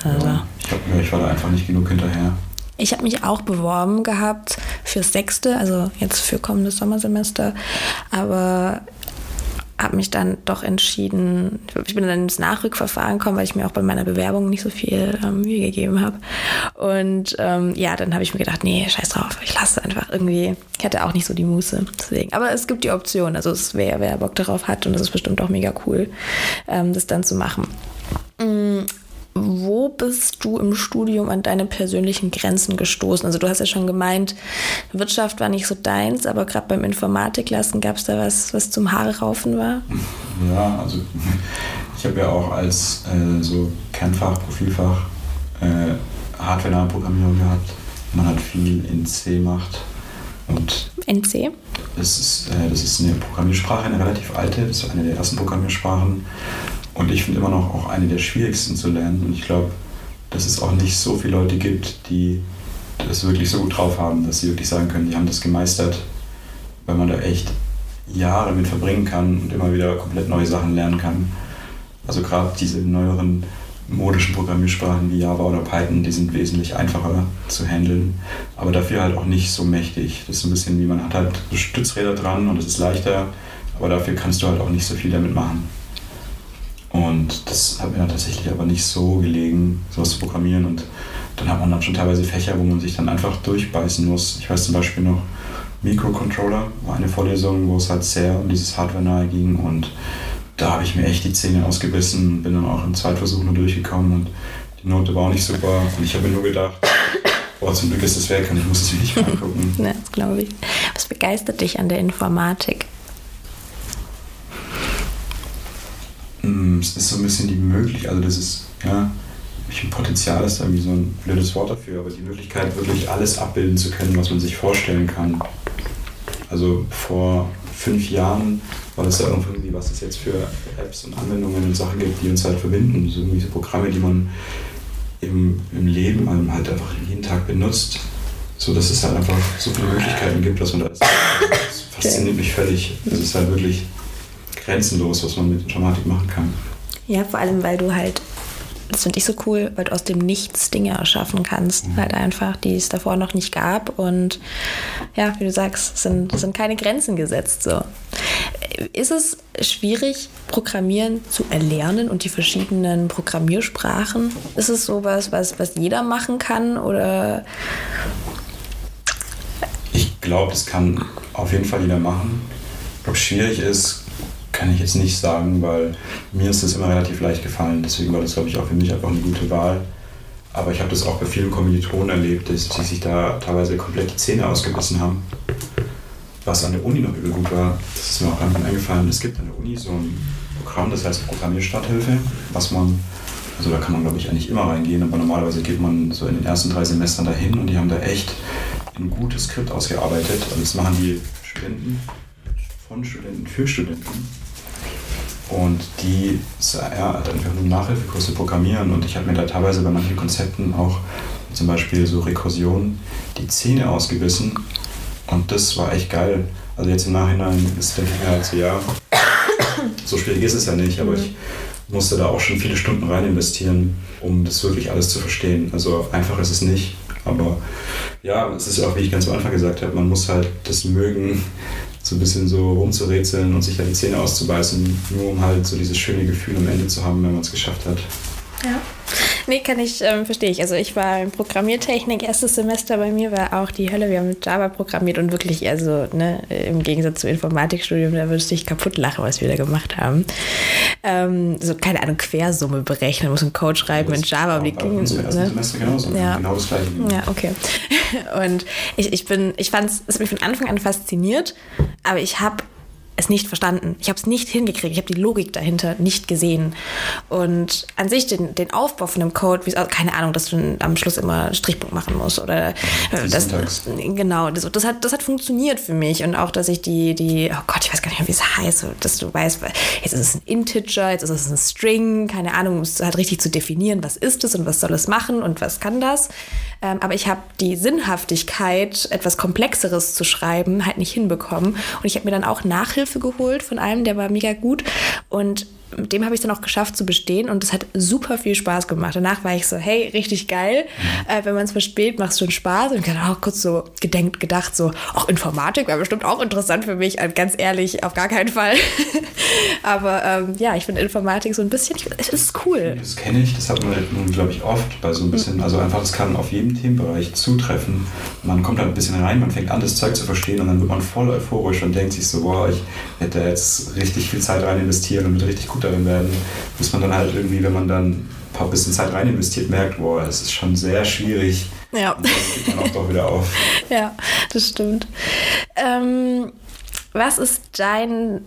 Also. Ja, ich glaube, ich war da einfach nicht genug hinterher. Ich habe mich auch beworben gehabt fürs sechste, also jetzt für kommendes Sommersemester, aber habe mich dann doch entschieden, ich bin dann ins Nachrückverfahren gekommen, weil ich mir auch bei meiner Bewerbung nicht so viel ähm, Mühe gegeben habe. Und ähm, ja, dann habe ich mir gedacht, nee, scheiß drauf, ich lasse einfach irgendwie. Ich hatte auch nicht so die Muße. Deswegen. Aber es gibt die Option, also es wer, wer Bock darauf hat und es ist bestimmt auch mega cool, ähm, das dann zu machen. Bist du im Studium an deine persönlichen Grenzen gestoßen? Also du hast ja schon gemeint, Wirtschaft war nicht so deins, aber gerade beim Informatiklassen gab es da was, was zum Haare raufen war? Ja, also ich habe ja auch als äh, so Kernfach, Profilfach äh, Hardware-Programmierung gehabt. Man hat viel in C gemacht. Und NC? Das ist, äh, das ist eine Programmiersprache, eine relativ alte. Das ist eine der ersten Programmiersprachen. Und ich finde immer noch auch eine der schwierigsten zu lernen. Und ich glaube, dass es auch nicht so viele Leute gibt, die das wirklich so gut drauf haben, dass sie wirklich sagen können, die haben das gemeistert, weil man da echt Jahre mit verbringen kann und immer wieder komplett neue Sachen lernen kann. Also gerade diese neueren modischen Programmiersprachen wie Java oder Python, die sind wesentlich einfacher zu handeln, aber dafür halt auch nicht so mächtig. Das ist ein bisschen wie man hat halt Stützräder dran und es ist leichter, aber dafür kannst du halt auch nicht so viel damit machen. Und das hat mir dann tatsächlich aber nicht so gelegen, sowas zu programmieren. Und dann hat man dann schon teilweise Fächer, wo man sich dann einfach durchbeißen muss. Ich weiß zum Beispiel noch, Microcontroller war eine Vorlesung, wo es halt sehr um dieses Hardware nahe ging und da habe ich mir echt die Zähne ausgebissen und bin dann auch im Zweitversuch nur durchgekommen und die Note war auch nicht super und ich habe nur gedacht, boah, zum Glück ist es weg und ich muss es mir nicht angucken. ja, das glaube ich. Was begeistert dich an der Informatik? Es ist so ein bisschen die Möglichkeit, also das ist, ja, ein Potenzial ist irgendwie so ein blödes Wort dafür, aber die Möglichkeit, wirklich alles abbilden zu können, was man sich vorstellen kann. Also vor fünf Jahren war das ja irgendwie, was es jetzt für Apps und Anwendungen und Sachen gibt, die uns halt verbinden. So irgendwie so Programme, die man im, im Leben halt einfach jeden Tag benutzt. So dass es halt einfach so viele Möglichkeiten gibt, dass man da ist. Das fasziniert mich völlig. Es ist halt wirklich grenzenlos, was man mit Informatik machen kann. Ja, vor allem, weil du halt das finde ich so cool, weil du aus dem Nichts Dinge erschaffen kannst. Mhm. Halt einfach, die es davor noch nicht gab. Und ja, wie du sagst, sind, sind keine Grenzen gesetzt. So. Ist es schwierig, Programmieren zu erlernen und die verschiedenen Programmiersprachen? Ist es sowas, was, was jeder machen kann? Oder ich glaube, das kann auf jeden Fall jeder machen. Ich glaube, schwierig ist, kann ich jetzt nicht sagen, weil mir ist das immer relativ leicht gefallen. Deswegen war das, glaube ich, auch für mich einfach eine gute Wahl. Aber ich habe das auch bei vielen Kommilitonen erlebt, dass die sich da teilweise komplett die Zähne ausgebissen haben. Was an der Uni noch übel gut war, das ist mir auch irgendwann eingefallen. Es gibt an der Uni so ein Programm, das heißt Programmierstarthilfe, was man, also da kann man glaube ich eigentlich immer reingehen, aber normalerweise geht man so in den ersten drei Semestern dahin und die haben da echt ein gutes Skript ausgearbeitet. Also das machen die Studenten von Studenten für Studenten. Und die ja, hat einfach nur Nachhilfekurse programmieren und ich habe mir da teilweise bei manchen Konzepten auch zum Beispiel so Rekursion die Zähne ausgebissen und das war echt geil. Also jetzt im Nachhinein ist denke ich mir halt so, ja, so schwierig ist es ja nicht, aber ich musste da auch schon viele Stunden rein investieren, um das wirklich alles zu verstehen. Also einfach ist es nicht, aber ja, es ist auch, wie ich ganz am Anfang gesagt habe, man muss halt das mögen, so ein bisschen so rumzurätseln und sich da die Zähne auszubeißen, nur um halt so dieses schöne Gefühl am Ende zu haben, wenn man es geschafft hat. Ja. Nee, kann ich, ähm, verstehe ich. Also ich war in Programmiertechnik, erstes Semester bei mir war auch die Hölle. Wir haben mit Java programmiert und wirklich, also ne, im Gegensatz zum Informatikstudium, da würdest du dich kaputt lachen, was wir da gemacht haben. Ähm, so, keine Ahnung, Quersumme berechnen, muss einen Code schreiben in Java. Um die ging, ne? Semester genauso, ja. genau das gleiche. Ja, okay. Und ich, ich bin, ich fand es, es hat mich von Anfang an fasziniert, aber ich habe es nicht verstanden. Ich habe es nicht hingekriegt. Ich habe die Logik dahinter nicht gesehen. Und an sich den, den Aufbau von dem Code, wie, also keine Ahnung, dass du am Schluss immer Strichpunkt machen musst oder äh, das, genau, das, das, hat, das hat funktioniert für mich und auch, dass ich die, die, oh Gott, ich weiß gar nicht mehr, wie es heißt, dass du weißt, jetzt ist es ein Integer, jetzt ist es ein String, keine Ahnung, um es halt richtig zu definieren, was ist es und was soll es machen und was kann das. Ähm, aber ich habe die Sinnhaftigkeit, etwas Komplexeres zu schreiben, halt nicht hinbekommen. Und ich habe mir dann auch Nachhilfe geholt von einem, der war mega gut. Und mit dem habe ich es dann auch geschafft zu bestehen und es hat super viel Spaß gemacht. Danach war ich so, hey, richtig geil. Äh, wenn man es versteht, macht es schon Spaß. Und ich habe auch kurz so gedenkt, gedacht, so, auch Informatik wäre bestimmt auch interessant für mich. Also ganz ehrlich, auf gar keinen Fall. Aber ähm, ja, ich finde Informatik so ein bisschen, es ist cool. Das kenne ich, das hat man nun, glaube ich, oft bei so ein bisschen, also einfach, das kann auf jedem Themenbereich zutreffen. Man kommt halt ein bisschen rein, man fängt an, das Zeug zu verstehen und dann wird man voll euphorisch und denkt sich so, boah, ich hätte jetzt richtig viel Zeit rein investieren und wird richtig gut darin werden, bis man dann halt irgendwie, wenn man dann ein paar bisschen Zeit rein investiert, merkt, boah, es ist schon sehr schwierig. Ja. Und dann geht man auch doch wieder auf. Ja, das stimmt. Ähm, was ist dein,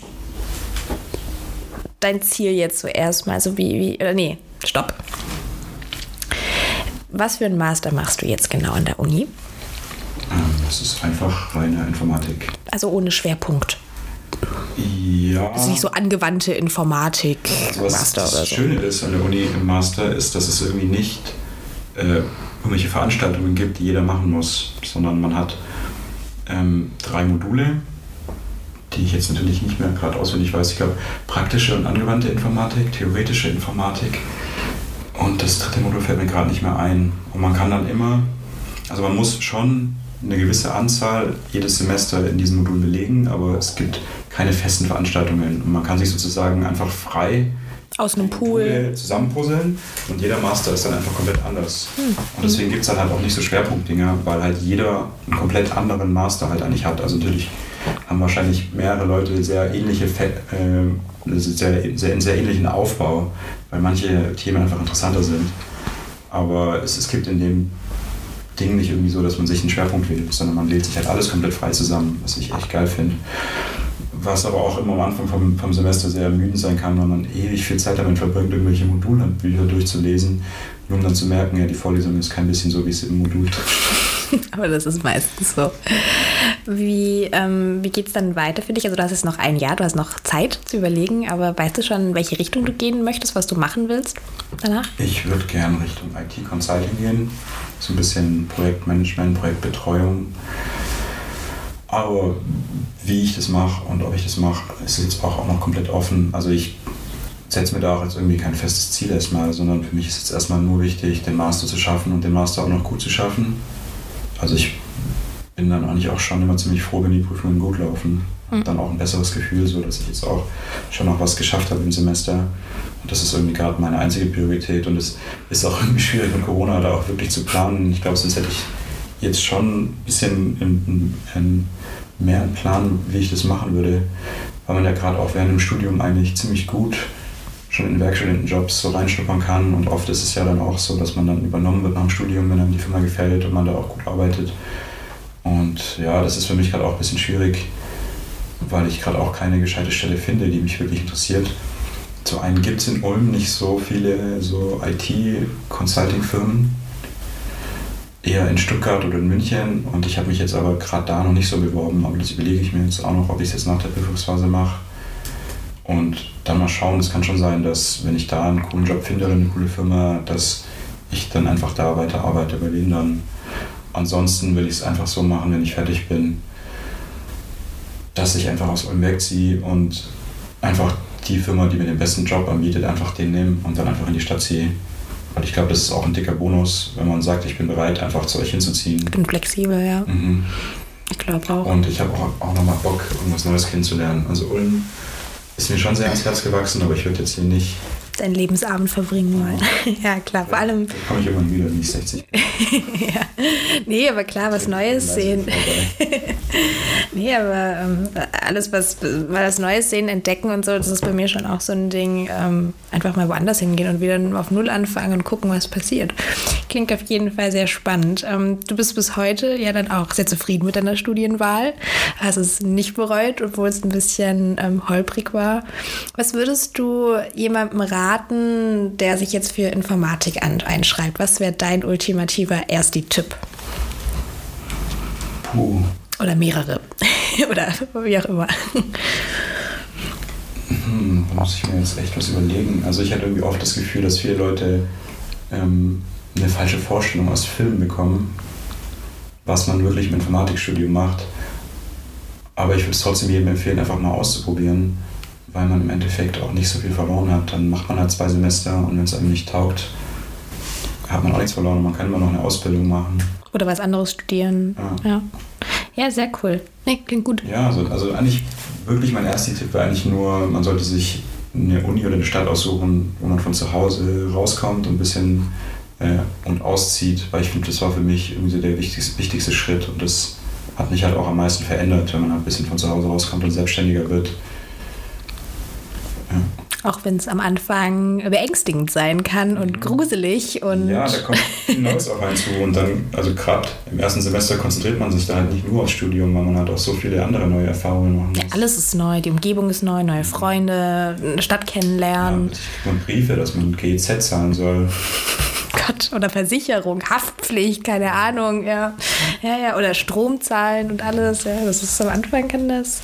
dein Ziel jetzt zuerst mal? Also wie, wie, oder nee, stopp. Was für ein Master machst du jetzt genau an der Uni? Ähm, das ist einfach reine Informatik. Also ohne Schwerpunkt. Ja. Das ist nicht so angewandte Informatik also was Master das oder so. Schöne ist an der Uni im Master ist, dass es irgendwie nicht äh, irgendwelche Veranstaltungen gibt, die jeder machen muss, sondern man hat ähm, drei Module, die ich jetzt natürlich nicht mehr gerade auswendig weiß. Ich glaube, praktische und angewandte Informatik, theoretische Informatik Und das dritte Modul fällt mir gerade nicht mehr ein. Und man kann dann immer, also man muss schon eine gewisse Anzahl jedes Semester in diesem Modul belegen, aber es gibt keine festen Veranstaltungen. Und man kann sich sozusagen einfach frei aus einem Pool zusammenpuzzeln und jeder Master ist dann einfach komplett anders. Hm. Und deswegen gibt es dann halt auch nicht so Schwerpunktdinger, weil halt jeder einen komplett anderen Master halt eigentlich hat. Also natürlich haben wahrscheinlich mehrere Leute sehr ähnliche, äh, sehr, sehr, einen sehr ähnlichen Aufbau, weil manche Themen einfach interessanter sind. Aber es, es gibt in dem Ding nicht irgendwie so, dass man sich einen Schwerpunkt wählt, sondern man wählt sich halt alles komplett frei zusammen, was ich echt geil finde was aber auch immer am Anfang vom, vom Semester sehr ermüdend sein kann, weil man ewig viel Zeit damit verbringt, irgendwelche Modulbücher durchzulesen, nur um dann zu merken, ja, die Vorlesung ist kein bisschen so, wie es im Modul Aber das ist meistens so. Wie, ähm, wie geht es dann weiter für dich? Also du hast jetzt noch ein Jahr, du hast noch Zeit zu überlegen, aber weißt du schon, in welche Richtung du gehen möchtest, was du machen willst danach? Ich würde gerne Richtung IT-Consulting gehen, so ein bisschen Projektmanagement, Projektbetreuung. Aber wie ich das mache und ob ich das mache, ist jetzt auch noch komplett offen. Also ich setze mir da auch jetzt irgendwie kein festes Ziel erstmal, sondern für mich ist jetzt erstmal nur wichtig, den Master zu schaffen und den Master auch noch gut zu schaffen. Also ich bin dann eigentlich auch schon immer ziemlich froh, wenn die Prüfungen gut laufen. Mhm. Dann auch ein besseres Gefühl, so dass ich jetzt auch schon noch was geschafft habe im Semester. Und das ist irgendwie gerade meine einzige Priorität. Und es ist auch irgendwie schwierig mit Corona da auch wirklich zu planen. Ich glaube, sonst hätte ich jetzt schon ein bisschen in, in, mehr einen Plan, wie ich das machen würde, weil man ja gerade auch während dem Studium eigentlich ziemlich gut schon in Werkstudentenjobs so reinschnuppern kann und oft ist es ja dann auch so, dass man dann übernommen wird nach dem Studium, wenn einem die Firma gefällt und man da auch gut arbeitet. Und ja, das ist für mich gerade auch ein bisschen schwierig, weil ich gerade auch keine gescheite Stelle finde, die mich wirklich interessiert. Zum einen gibt es in Ulm nicht so viele so IT-Consulting-Firmen, eher in Stuttgart oder in München und ich habe mich jetzt aber gerade da noch nicht so beworben, aber das überlege ich mir jetzt auch noch, ob ich es jetzt nach der Prüfungsphase mache. Und dann mal schauen, es kann schon sein, dass wenn ich da einen coolen Job finde oder eine coole Firma, dass ich dann einfach da weiter arbeite bei denen dann. Ansonsten will ich es einfach so machen, wenn ich fertig bin, dass ich einfach aus Ulm wegziehe und einfach die Firma, die mir den besten Job anbietet, einfach den nehme und dann einfach in die Stadt ziehe. Und ich glaube, das ist auch ein dicker Bonus, wenn man sagt, ich bin bereit, einfach zu euch hinzuziehen. Ich bin flexibel, ja. Mhm. Ich glaube auch. Und ich habe auch, auch nochmal Bock, irgendwas Neues kennenzulernen. Also Ulm ist mir schon sehr ans Herz gewachsen, aber ich würde jetzt hier nicht deinen Lebensabend verbringen wollen. ja, klar, vor allem. Komme ich irgendwann wieder, nicht 60. ja. Nee, aber klar, was Neues sehen. nee, aber ähm, alles, was mal was Neues sehen, entdecken und so, das ist bei mir schon auch so ein Ding. Ähm, einfach mal woanders hingehen und wieder auf Null anfangen und gucken, was passiert. Klingt auf jeden Fall sehr spannend. Ähm, du bist bis heute ja dann auch sehr zufrieden mit deiner Studienwahl. Hast es nicht bereut, obwohl es ein bisschen ähm, holprig war. Was würdest du jemandem raten? Raten, der sich jetzt für Informatik einschreibt? Was wäre dein ultimativer Ersti-Tipp? Puh. Oder mehrere. Oder wie auch immer. Hm, da muss ich mir jetzt echt was überlegen. Also ich hatte irgendwie oft das Gefühl, dass viele Leute ähm, eine falsche Vorstellung aus Filmen bekommen, was man wirklich im Informatikstudium macht. Aber ich würde es trotzdem jedem empfehlen, einfach mal auszuprobieren weil man im Endeffekt auch nicht so viel verloren hat. Dann macht man halt zwei Semester und wenn es einem nicht taugt, hat man auch nichts verloren. Man kann immer noch eine Ausbildung machen. Oder was anderes studieren. Ja. ja. ja sehr cool. Nee, klingt gut. Ja, also, also eigentlich wirklich mein erster Tipp wäre eigentlich nur, man sollte sich eine Uni oder eine Stadt aussuchen, wo man von zu Hause rauskommt und ein bisschen äh, und auszieht, weil ich finde, das war für mich irgendwie so der wichtigste, wichtigste Schritt und das hat mich halt auch am meisten verändert, wenn man halt ein bisschen von zu Hause rauskommt und selbstständiger wird. Auch wenn es am Anfang beängstigend sein kann und mhm. gruselig. Und ja, da kommt viel Neues auf einen zu. Und dann, also gerade im ersten Semester konzentriert man sich da halt nicht nur aufs Studium, weil man halt auch so viele andere neue Erfahrungen machen muss. Ja, alles ist neu. Die Umgebung ist neu, neue Freunde, eine Stadt kennenlernen. Ja, und Briefe, dass man GEZ zahlen soll. Gott, oder Versicherung, Haftpflicht, keine Ahnung, ja. Ja, ja, oder Stromzahlen und alles, ja. Das ist am Anfang kann das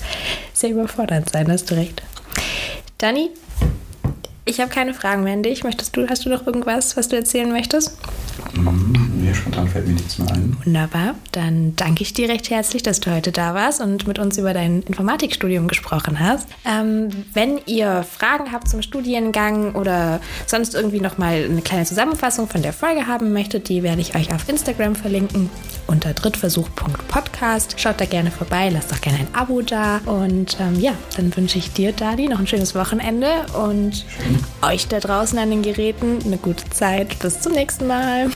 sehr überfordert sein, hast du recht. Dani, ich habe keine Fragen mehr an dich. Möchtest du, hast du noch irgendwas, was du erzählen möchtest? Nee, spontan fällt mir nichts mehr ein. Wunderbar. Dann danke ich dir recht herzlich, dass du heute da warst und mit uns über dein Informatikstudium gesprochen hast. Ähm, wenn ihr Fragen habt zum Studiengang oder sonst irgendwie nochmal eine kleine Zusammenfassung von der Folge haben möchtet, die werde ich euch auf Instagram verlinken unter drittversuch.podcast. Schaut da gerne vorbei, lasst auch gerne ein Abo da. Und ähm, ja, dann wünsche ich dir, Dadi, noch ein schönes Wochenende und Schön. euch da draußen an den Geräten eine gute Zeit. Bis zum nächsten Mal.